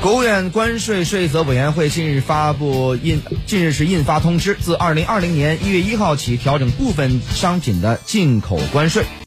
国务院关税税则委员会近日发布印近日是印发通知自二零二零年一月一号起调整部分商品的进口关税。